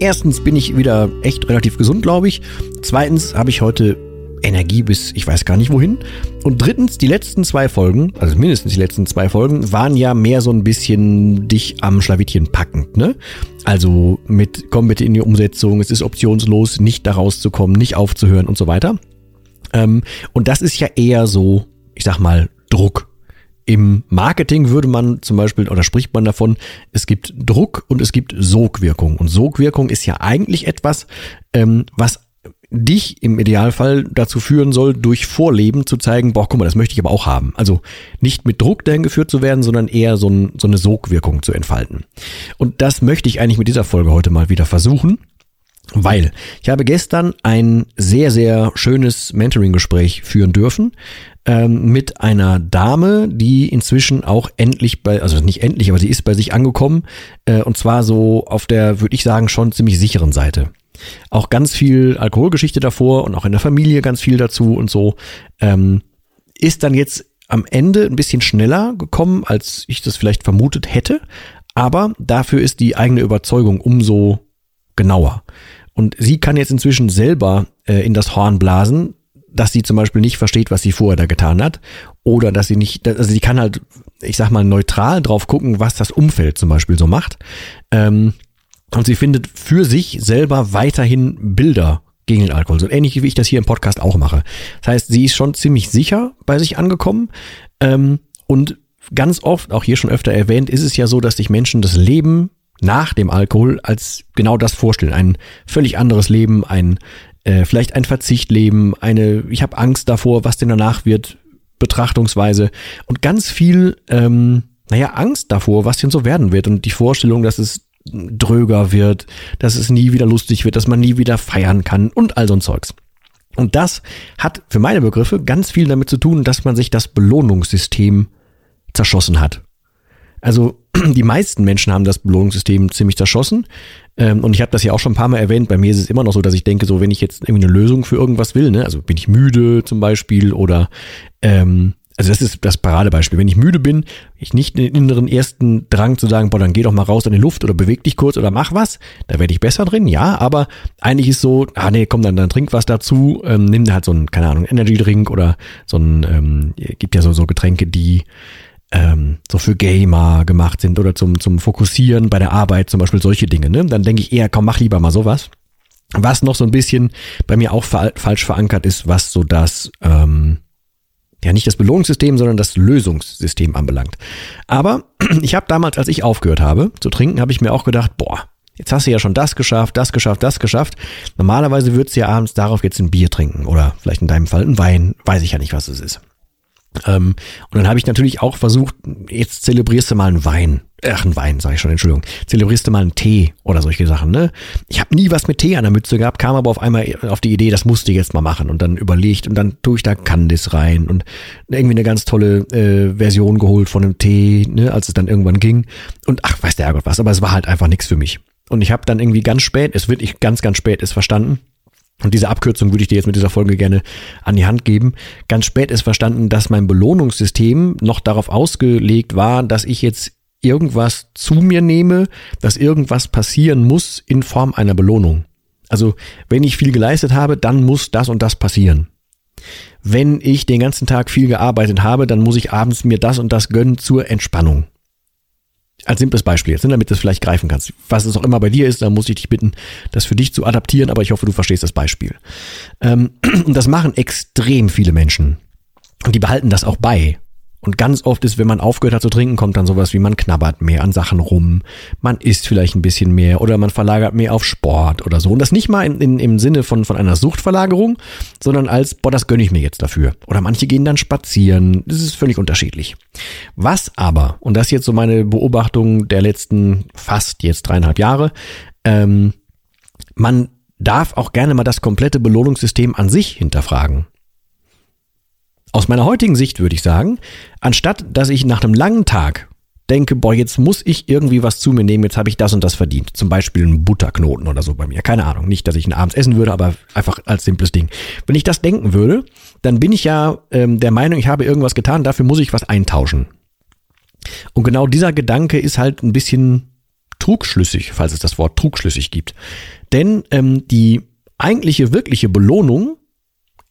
Erstens bin ich wieder echt relativ gesund, glaube ich. Zweitens habe ich heute Energie bis ich weiß gar nicht wohin. Und drittens, die letzten zwei Folgen, also mindestens die letzten zwei Folgen, waren ja mehr so ein bisschen dich am Schlawittchen packend, ne? Also mit komm bitte in die Umsetzung, es ist optionslos, nicht da rauszukommen, nicht aufzuhören und so weiter. Ähm, und das ist ja eher so, ich sag mal, Druck. Im Marketing würde man zum Beispiel oder spricht man davon, es gibt Druck und es gibt Sogwirkung. Und Sogwirkung ist ja eigentlich etwas, ähm, was dich im Idealfall dazu führen soll, durch Vorleben zu zeigen, boah, guck mal, das möchte ich aber auch haben. Also nicht mit Druck dahin geführt zu werden, sondern eher so, ein, so eine Sogwirkung zu entfalten. Und das möchte ich eigentlich mit dieser Folge heute mal wieder versuchen. Weil ich habe gestern ein sehr, sehr schönes Mentoring-Gespräch führen dürfen ähm, mit einer Dame, die inzwischen auch endlich bei, also nicht endlich, aber sie ist bei sich angekommen äh, und zwar so auf der, würde ich sagen, schon ziemlich sicheren Seite. Auch ganz viel Alkoholgeschichte davor und auch in der Familie ganz viel dazu und so. Ähm, ist dann jetzt am Ende ein bisschen schneller gekommen, als ich das vielleicht vermutet hätte, aber dafür ist die eigene Überzeugung umso genauer. Und sie kann jetzt inzwischen selber äh, in das Horn blasen, dass sie zum Beispiel nicht versteht, was sie vorher da getan hat. Oder dass sie nicht, also sie kann halt, ich sag mal, neutral drauf gucken, was das Umfeld zum Beispiel so macht. Ähm, und sie findet für sich selber weiterhin Bilder gegen den Alkohol. So ähnlich wie ich das hier im Podcast auch mache. Das heißt, sie ist schon ziemlich sicher bei sich angekommen. Ähm, und ganz oft, auch hier schon öfter erwähnt, ist es ja so, dass sich Menschen das Leben nach dem Alkohol als genau das vorstellen. Ein völlig anderes Leben, ein äh, vielleicht ein Verzichtleben, eine, ich habe Angst davor, was denn danach wird, Betrachtungsweise und ganz viel, ähm, naja, Angst davor, was denn so werden wird und die Vorstellung, dass es dröger wird, dass es nie wieder lustig wird, dass man nie wieder feiern kann und all so ein Zeugs. Und das hat für meine Begriffe ganz viel damit zu tun, dass man sich das Belohnungssystem zerschossen hat. Also die meisten Menschen haben das Belohnungssystem ziemlich zerschossen. Ähm, und ich habe das ja auch schon ein paar Mal erwähnt. Bei mir ist es immer noch so, dass ich denke, so wenn ich jetzt irgendwie eine Lösung für irgendwas will, ne, also bin ich müde zum Beispiel oder ähm, also das ist das Paradebeispiel. Wenn ich müde bin, ich nicht den inneren ersten Drang zu sagen, boah, dann geh doch mal raus in die Luft oder beweg dich kurz oder mach was, da werde ich besser drin, ja, aber eigentlich ist so, ah nee, komm, dann, dann trink was dazu, ähm, nimm dir halt so einen, keine Ahnung, Energy Drink oder so ein, ähm, gibt ja so, so Getränke, die ähm, so für Gamer gemacht sind oder zum, zum Fokussieren bei der Arbeit, zum Beispiel solche Dinge, ne? Dann denke ich eher, komm, mach lieber mal sowas. Was noch so ein bisschen bei mir auch fa falsch verankert ist, was so das, ähm, ja nicht das Belohnungssystem, sondern das Lösungssystem anbelangt. Aber ich habe damals, als ich aufgehört habe zu trinken, habe ich mir auch gedacht, boah, jetzt hast du ja schon das geschafft, das geschafft, das geschafft. Normalerweise würdest du ja abends darauf jetzt ein Bier trinken oder vielleicht in deinem Fall ein Wein, weiß ich ja nicht, was es ist. Ähm, und dann habe ich natürlich auch versucht, jetzt zelebrierst du mal einen Wein. Ach, einen Wein, sage ich schon, Entschuldigung. Zelebrierst du mal einen Tee oder solche Sachen, ne? Ich habe nie was mit Tee an der Mütze gehabt, kam aber auf einmal auf die Idee, das musste ich jetzt mal machen. Und dann überlegt und dann tue ich da Candice rein und irgendwie eine ganz tolle äh, Version geholt von einem Tee, ne, als es dann irgendwann ging. Und ach, weiß der Herrgott was, aber es war halt einfach nichts für mich. Und ich habe dann irgendwie ganz spät, es wird ich ganz, ganz spät ist verstanden, und diese Abkürzung würde ich dir jetzt mit dieser Folge gerne an die Hand geben. Ganz spät ist verstanden, dass mein Belohnungssystem noch darauf ausgelegt war, dass ich jetzt irgendwas zu mir nehme, dass irgendwas passieren muss in Form einer Belohnung. Also wenn ich viel geleistet habe, dann muss das und das passieren. Wenn ich den ganzen Tag viel gearbeitet habe, dann muss ich abends mir das und das gönnen zur Entspannung. Als simples Beispiel jetzt, ne, damit du es vielleicht greifen kannst. Was es auch immer bei dir ist, da muss ich dich bitten, das für dich zu adaptieren, aber ich hoffe, du verstehst das Beispiel. Ähm, und das machen extrem viele Menschen. Und die behalten das auch bei. Und ganz oft ist, wenn man aufgehört hat zu trinken, kommt dann sowas wie man knabbert mehr an Sachen rum, man isst vielleicht ein bisschen mehr oder man verlagert mehr auf Sport oder so. Und das nicht mal in, in, im Sinne von, von einer Suchtverlagerung, sondern als, boah, das gönne ich mir jetzt dafür. Oder manche gehen dann spazieren. Das ist völlig unterschiedlich. Was aber, und das ist jetzt so meine Beobachtung der letzten fast jetzt dreieinhalb Jahre, ähm, man darf auch gerne mal das komplette Belohnungssystem an sich hinterfragen. Aus meiner heutigen Sicht würde ich sagen, anstatt dass ich nach einem langen Tag denke, boah, jetzt muss ich irgendwie was zu mir nehmen, jetzt habe ich das und das verdient. Zum Beispiel einen Butterknoten oder so bei mir. Keine Ahnung. Nicht, dass ich ihn abends essen würde, aber einfach als simples Ding. Wenn ich das denken würde, dann bin ich ja ähm, der Meinung, ich habe irgendwas getan, dafür muss ich was eintauschen. Und genau dieser Gedanke ist halt ein bisschen trugschlüssig, falls es das Wort trugschlüssig gibt. Denn ähm, die eigentliche, wirkliche Belohnung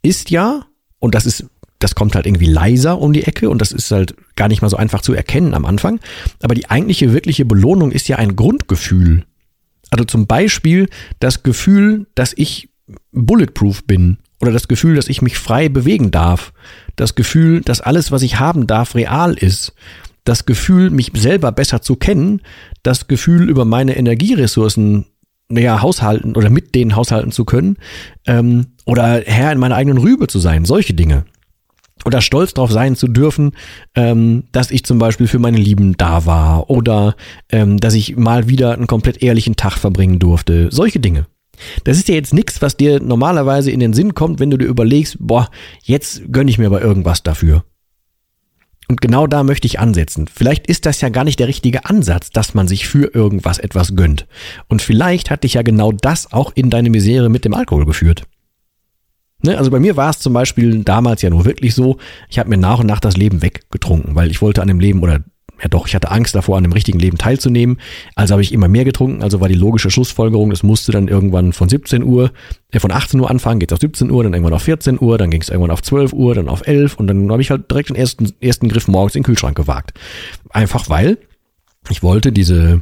ist ja, und das ist das kommt halt irgendwie leiser um die Ecke und das ist halt gar nicht mal so einfach zu erkennen am Anfang. Aber die eigentliche, wirkliche Belohnung ist ja ein Grundgefühl. Also zum Beispiel das Gefühl, dass ich bulletproof bin oder das Gefühl, dass ich mich frei bewegen darf. Das Gefühl, dass alles, was ich haben darf, real ist. Das Gefühl, mich selber besser zu kennen. Das Gefühl, über meine Energieressourcen ja, haushalten oder mit denen haushalten zu können. Ähm, oder Herr in meiner eigenen Rübe zu sein. Solche Dinge oder stolz darauf sein zu dürfen, ähm, dass ich zum Beispiel für meine Lieben da war oder ähm, dass ich mal wieder einen komplett ehrlichen Tag verbringen durfte. Solche Dinge. Das ist ja jetzt nichts, was dir normalerweise in den Sinn kommt, wenn du dir überlegst, boah, jetzt gönne ich mir aber irgendwas dafür. Und genau da möchte ich ansetzen. Vielleicht ist das ja gar nicht der richtige Ansatz, dass man sich für irgendwas etwas gönnt. Und vielleicht hat dich ja genau das auch in deine Misere mit dem Alkohol geführt. Ne, also bei mir war es zum Beispiel damals ja nur wirklich so, ich habe mir nach und nach das Leben weggetrunken, weil ich wollte an dem Leben oder ja doch, ich hatte Angst davor, an dem richtigen Leben teilzunehmen. Also habe ich immer mehr getrunken. Also war die logische Schlussfolgerung, es musste dann irgendwann von 17 Uhr, äh, von 18 Uhr anfangen, geht auf 17 Uhr, dann irgendwann auf 14 Uhr, dann ging es irgendwann auf 12 Uhr, dann auf 11 und dann habe ich halt direkt den ersten, ersten Griff morgens in den Kühlschrank gewagt. Einfach weil ich wollte diese,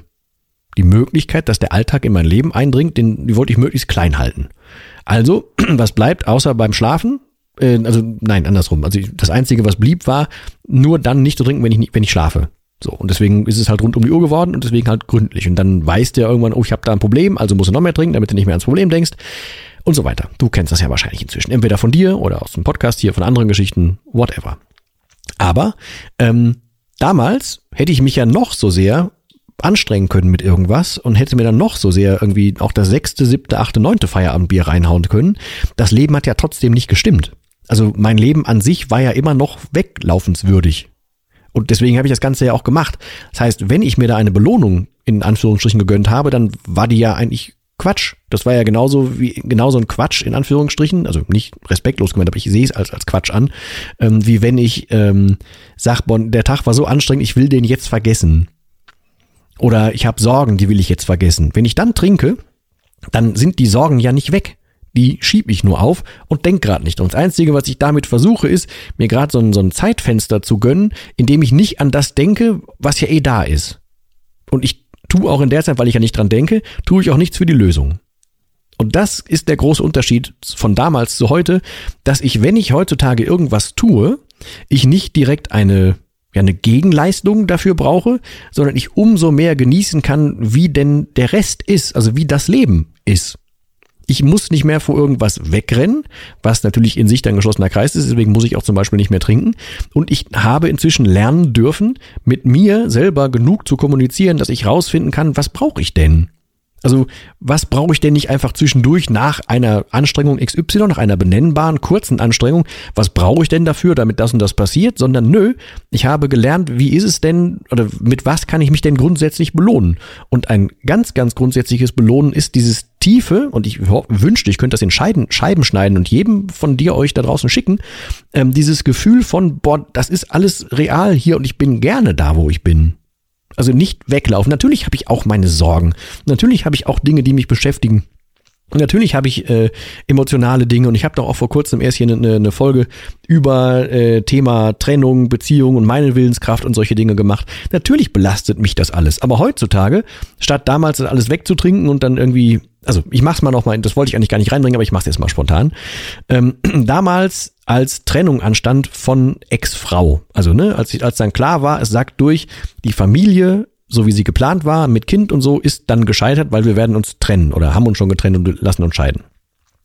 die Möglichkeit, dass der Alltag in mein Leben eindringt, den, die wollte ich möglichst klein halten. Also, was bleibt außer beim Schlafen? Äh, also, nein, andersrum. Also, das Einzige, was blieb, war nur dann nicht zu trinken, wenn ich, wenn ich schlafe. So, und deswegen ist es halt rund um die Uhr geworden und deswegen halt gründlich. Und dann weißt du ja irgendwann, oh, ich habe da ein Problem, also musst du noch mehr trinken, damit du nicht mehr ans Problem denkst. Und so weiter. Du kennst das ja wahrscheinlich inzwischen. Entweder von dir oder aus dem Podcast hier, von anderen Geschichten, whatever. Aber ähm, damals hätte ich mich ja noch so sehr anstrengen können mit irgendwas und hätte mir dann noch so sehr irgendwie auch das sechste, siebte, achte, neunte Feierabendbier reinhauen können. Das Leben hat ja trotzdem nicht gestimmt. Also mein Leben an sich war ja immer noch weglaufenswürdig. Und deswegen habe ich das Ganze ja auch gemacht. Das heißt, wenn ich mir da eine Belohnung in Anführungsstrichen gegönnt habe, dann war die ja eigentlich Quatsch. Das war ja genauso wie genauso ein Quatsch in Anführungsstrichen, also nicht respektlos gemeint, aber ich sehe es als als Quatsch an, ähm, wie wenn ich ähm, sag, bon, der Tag war so anstrengend, ich will den jetzt vergessen. Oder ich habe Sorgen, die will ich jetzt vergessen. Wenn ich dann trinke, dann sind die Sorgen ja nicht weg. Die schieb ich nur auf und denk gerade nicht. Und das Einzige, was ich damit versuche, ist, mir gerade so so ein Zeitfenster zu gönnen, in dem ich nicht an das denke, was ja eh da ist. Und ich tue auch in der Zeit, weil ich ja nicht dran denke, tue ich auch nichts für die Lösung. Und das ist der große Unterschied von damals zu heute, dass ich, wenn ich heutzutage irgendwas tue, ich nicht direkt eine ja eine Gegenleistung dafür brauche, sondern ich umso mehr genießen kann, wie denn der Rest ist, also wie das Leben ist. Ich muss nicht mehr vor irgendwas wegrennen, was natürlich in sich ein geschlossener Kreis ist, deswegen muss ich auch zum Beispiel nicht mehr trinken. Und ich habe inzwischen lernen dürfen, mit mir selber genug zu kommunizieren, dass ich rausfinden kann, was brauche ich denn? Also, was brauche ich denn nicht einfach zwischendurch nach einer Anstrengung XY, nach einer benennbaren, kurzen Anstrengung? Was brauche ich denn dafür, damit das und das passiert? Sondern nö, ich habe gelernt, wie ist es denn oder mit was kann ich mich denn grundsätzlich belohnen? Und ein ganz, ganz grundsätzliches Belohnen ist dieses tiefe, und ich wünschte, ich könnte das in Scheiben, Scheiben schneiden und jedem von dir euch da draußen schicken, ähm, dieses Gefühl von, boah, das ist alles real hier und ich bin gerne da, wo ich bin. Also nicht weglaufen. Natürlich habe ich auch meine Sorgen. Natürlich habe ich auch Dinge, die mich beschäftigen. Natürlich habe ich äh, emotionale Dinge und ich habe doch auch vor kurzem erst hier eine, eine Folge über äh, Thema Trennung, Beziehung und meine Willenskraft und solche Dinge gemacht. Natürlich belastet mich das alles. Aber heutzutage, statt damals das alles wegzutrinken und dann irgendwie, also ich mach's mal nochmal, das wollte ich eigentlich gar nicht reinbringen, aber ich mach's jetzt mal spontan. Ähm, damals als Trennung anstand von Ex-Frau. Also, ne, als, als dann klar war, es sagt durch, die Familie so wie sie geplant war, mit Kind und so, ist dann gescheitert, weil wir werden uns trennen oder haben uns schon getrennt und lassen uns scheiden.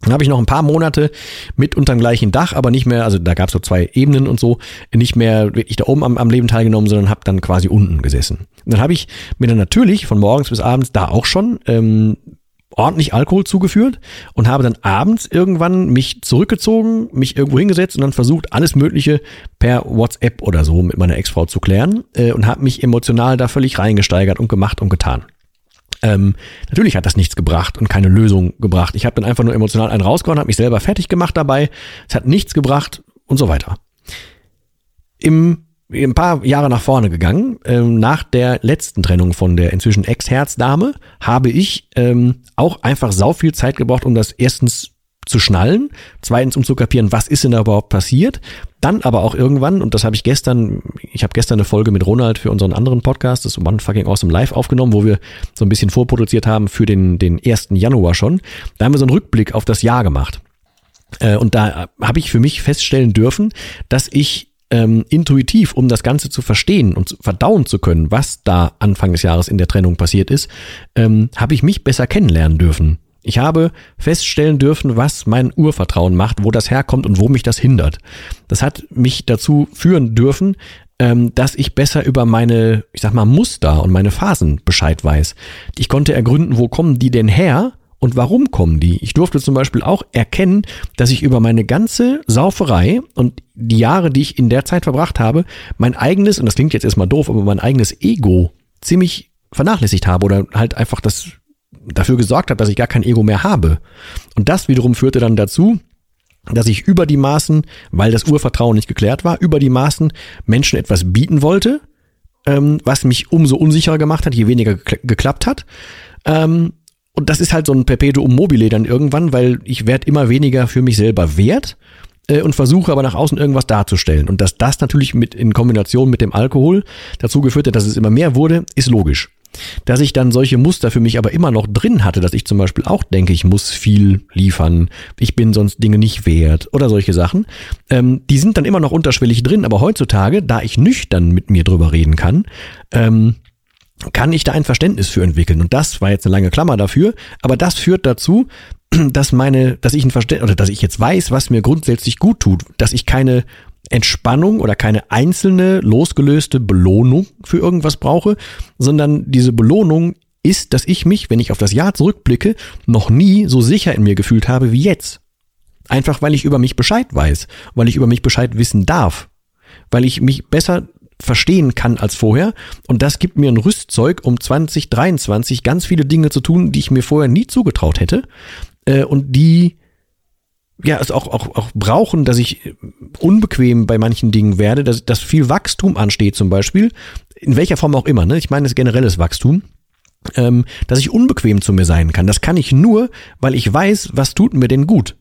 Dann habe ich noch ein paar Monate mit unterm gleichen Dach, aber nicht mehr, also da gab es so zwei Ebenen und so, nicht mehr wirklich da oben am, am Leben teilgenommen, sondern habe dann quasi unten gesessen. Und dann habe ich mir dann natürlich von morgens bis abends da auch schon ähm, ordentlich Alkohol zugeführt und habe dann abends irgendwann mich zurückgezogen, mich irgendwo hingesetzt und dann versucht, alles Mögliche per WhatsApp oder so mit meiner Ex-Frau zu klären äh, und habe mich emotional da völlig reingesteigert und gemacht und getan. Ähm, natürlich hat das nichts gebracht und keine Lösung gebracht. Ich habe dann einfach nur emotional einen rausgehauen, habe mich selber fertig gemacht dabei. Es hat nichts gebracht und so weiter. Im ein paar Jahre nach vorne gegangen. Ähm, nach der letzten Trennung von der inzwischen Ex-Herzdame habe ich ähm, auch einfach sau viel Zeit gebraucht, um das erstens zu schnallen, zweitens um zu kapieren, was ist denn da überhaupt passiert, dann aber auch irgendwann, und das habe ich gestern, ich habe gestern eine Folge mit Ronald für unseren anderen Podcast, das One Fucking Awesome Live aufgenommen, wo wir so ein bisschen vorproduziert haben für den, den 1. Januar schon. Da haben wir so einen Rückblick auf das Jahr gemacht. Äh, und da habe ich für mich feststellen dürfen, dass ich ähm, intuitiv, um das Ganze zu verstehen und verdauen zu können, was da Anfang des Jahres in der Trennung passiert ist, ähm, habe ich mich besser kennenlernen dürfen. Ich habe feststellen dürfen, was mein Urvertrauen macht, wo das herkommt und wo mich das hindert. Das hat mich dazu führen dürfen, ähm, dass ich besser über meine, ich sag mal, Muster und meine Phasen Bescheid weiß. Ich konnte ergründen, wo kommen die denn her und warum kommen die? Ich durfte zum Beispiel auch erkennen, dass ich über meine ganze Sauferei und die Jahre, die ich in der Zeit verbracht habe, mein eigenes, und das klingt jetzt erstmal doof, aber mein eigenes Ego ziemlich vernachlässigt habe oder halt einfach das dafür gesorgt hat, dass ich gar kein Ego mehr habe. Und das wiederum führte dann dazu, dass ich über die Maßen, weil das Urvertrauen nicht geklärt war, über die Maßen Menschen etwas bieten wollte, ähm, was mich umso unsicherer gemacht hat, je weniger geklappt hat. Ähm, und das ist halt so ein Perpetuum mobile dann irgendwann, weil ich werde immer weniger für mich selber wert äh, und versuche aber nach außen irgendwas darzustellen. Und dass das natürlich mit in Kombination mit dem Alkohol dazu geführt hat, dass es immer mehr wurde, ist logisch. Dass ich dann solche Muster für mich aber immer noch drin hatte, dass ich zum Beispiel auch denke, ich muss viel liefern, ich bin sonst Dinge nicht wert oder solche Sachen, ähm, die sind dann immer noch unterschwellig drin, aber heutzutage, da ich nüchtern mit mir drüber reden kann, ähm, kann ich da ein Verständnis für entwickeln. Und das war jetzt eine lange Klammer dafür, aber das führt dazu, dass meine, dass ich ein Verständnis, oder dass ich jetzt weiß, was mir grundsätzlich gut tut, dass ich keine Entspannung oder keine einzelne losgelöste Belohnung für irgendwas brauche, sondern diese Belohnung ist, dass ich mich, wenn ich auf das Jahr zurückblicke, noch nie so sicher in mir gefühlt habe wie jetzt. Einfach weil ich über mich Bescheid weiß, weil ich über mich Bescheid wissen darf, weil ich mich besser verstehen kann als vorher. Und das gibt mir ein Rüstzeug, um 2023 ganz viele Dinge zu tun, die ich mir vorher nie zugetraut hätte. Äh, und die ja, es auch, auch, auch brauchen, dass ich unbequem bei manchen Dingen werde, dass, dass viel Wachstum ansteht zum Beispiel, in welcher Form auch immer, ne? Ich meine, es generelles Wachstum, ähm, dass ich unbequem zu mir sein kann. Das kann ich nur, weil ich weiß, was tut mir denn gut.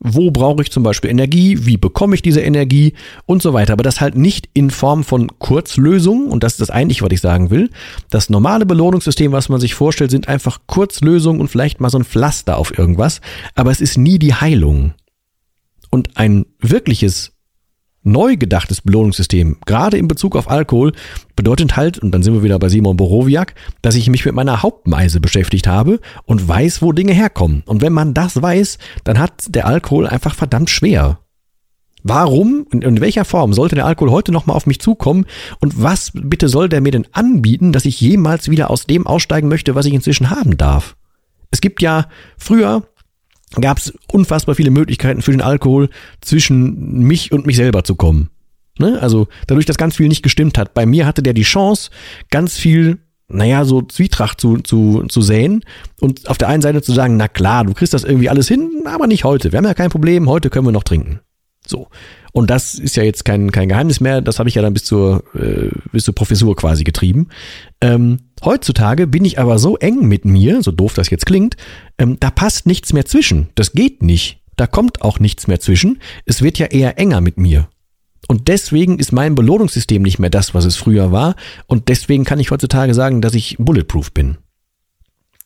Wo brauche ich zum Beispiel Energie? Wie bekomme ich diese Energie? Und so weiter. Aber das halt nicht in Form von Kurzlösungen. Und das ist das eigentlich, was ich sagen will. Das normale Belohnungssystem, was man sich vorstellt, sind einfach Kurzlösungen und vielleicht mal so ein Pflaster auf irgendwas. Aber es ist nie die Heilung. Und ein wirkliches neu gedachtes Belohnungssystem, gerade in Bezug auf Alkohol, bedeutet halt, und dann sind wir wieder bei Simon Borowiak, dass ich mich mit meiner Hauptmeise beschäftigt habe und weiß, wo Dinge herkommen. Und wenn man das weiß, dann hat der Alkohol einfach verdammt schwer. Warum und in welcher Form sollte der Alkohol heute nochmal auf mich zukommen? Und was bitte soll der mir denn anbieten, dass ich jemals wieder aus dem aussteigen möchte, was ich inzwischen haben darf? Es gibt ja früher gab es unfassbar viele Möglichkeiten für den Alkohol zwischen mich und mich selber zu kommen. Ne? Also dadurch, dass ganz viel nicht gestimmt hat. Bei mir hatte der die Chance, ganz viel, naja, so Zwietracht zu, zu, zu säen und auf der einen Seite zu sagen, na klar, du kriegst das irgendwie alles hin, aber nicht heute. Wir haben ja kein Problem, heute können wir noch trinken. So. Und das ist ja jetzt kein, kein Geheimnis mehr, das habe ich ja dann bis zur, äh, bis zur Professur quasi getrieben. Ähm, heutzutage bin ich aber so eng mit mir, so doof das jetzt klingt, ähm, da passt nichts mehr zwischen. Das geht nicht. Da kommt auch nichts mehr zwischen. Es wird ja eher enger mit mir. Und deswegen ist mein Belohnungssystem nicht mehr das, was es früher war. Und deswegen kann ich heutzutage sagen, dass ich bulletproof bin.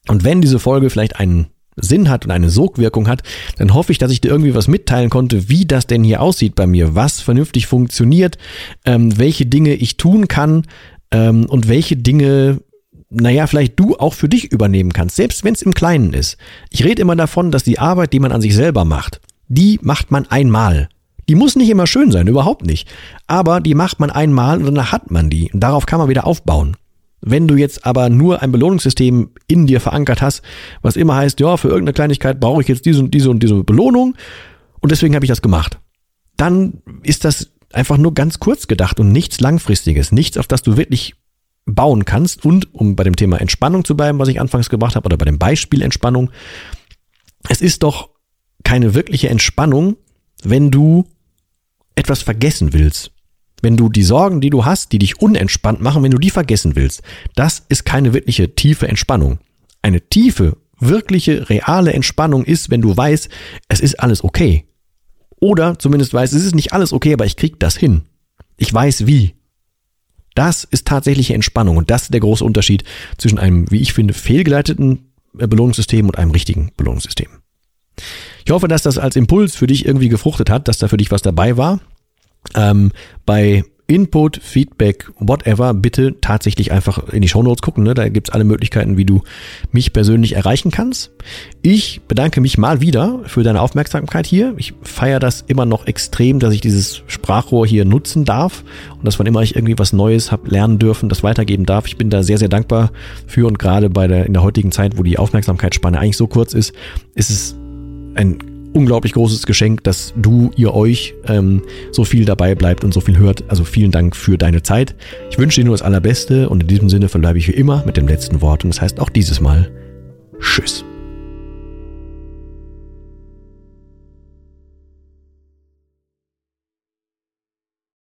Und wenn diese Folge vielleicht einen Sinn hat und eine Sogwirkung hat, dann hoffe ich, dass ich dir irgendwie was mitteilen konnte, wie das denn hier aussieht bei mir, was vernünftig funktioniert, ähm, welche Dinge ich tun kann ähm, und welche Dinge, naja, vielleicht du auch für dich übernehmen kannst, selbst wenn es im Kleinen ist. Ich rede immer davon, dass die Arbeit, die man an sich selber macht, die macht man einmal. Die muss nicht immer schön sein, überhaupt nicht. Aber die macht man einmal und dann hat man die. Und darauf kann man wieder aufbauen. Wenn du jetzt aber nur ein Belohnungssystem in dir verankert hast, was immer heißt, ja, für irgendeine Kleinigkeit brauche ich jetzt diese und diese und diese Belohnung und deswegen habe ich das gemacht, dann ist das einfach nur ganz kurz gedacht und nichts langfristiges, nichts, auf das du wirklich bauen kannst. Und um bei dem Thema Entspannung zu bleiben, was ich anfangs gebracht habe, oder bei dem Beispiel Entspannung, es ist doch keine wirkliche Entspannung, wenn du etwas vergessen willst. Wenn du die Sorgen, die du hast, die dich unentspannt machen, wenn du die vergessen willst, das ist keine wirkliche tiefe Entspannung. Eine tiefe, wirkliche, reale Entspannung ist, wenn du weißt, es ist alles okay. Oder zumindest weißt, es ist nicht alles okay, aber ich krieg das hin. Ich weiß wie. Das ist tatsächliche Entspannung und das ist der große Unterschied zwischen einem, wie ich finde, fehlgeleiteten Belohnungssystem und einem richtigen Belohnungssystem. Ich hoffe, dass das als Impuls für dich irgendwie gefruchtet hat, dass da für dich was dabei war. Ähm, bei Input, Feedback, whatever, bitte tatsächlich einfach in die Shownotes gucken. Ne? Da gibt's alle Möglichkeiten, wie du mich persönlich erreichen kannst. Ich bedanke mich mal wieder für deine Aufmerksamkeit hier. Ich feiere das immer noch extrem, dass ich dieses Sprachrohr hier nutzen darf und dass wann immer ich irgendwie was Neues habe lernen dürfen, das weitergeben darf. Ich bin da sehr, sehr dankbar für und gerade bei der, in der heutigen Zeit, wo die Aufmerksamkeitsspanne eigentlich so kurz ist, ist es ein unglaublich großes Geschenk, dass du, ihr euch ähm, so viel dabei bleibt und so viel hört. Also vielen Dank für deine Zeit. Ich wünsche dir nur das Allerbeste und in diesem Sinne verbleibe ich wie immer mit dem letzten Wort und das heißt auch dieses Mal Tschüss.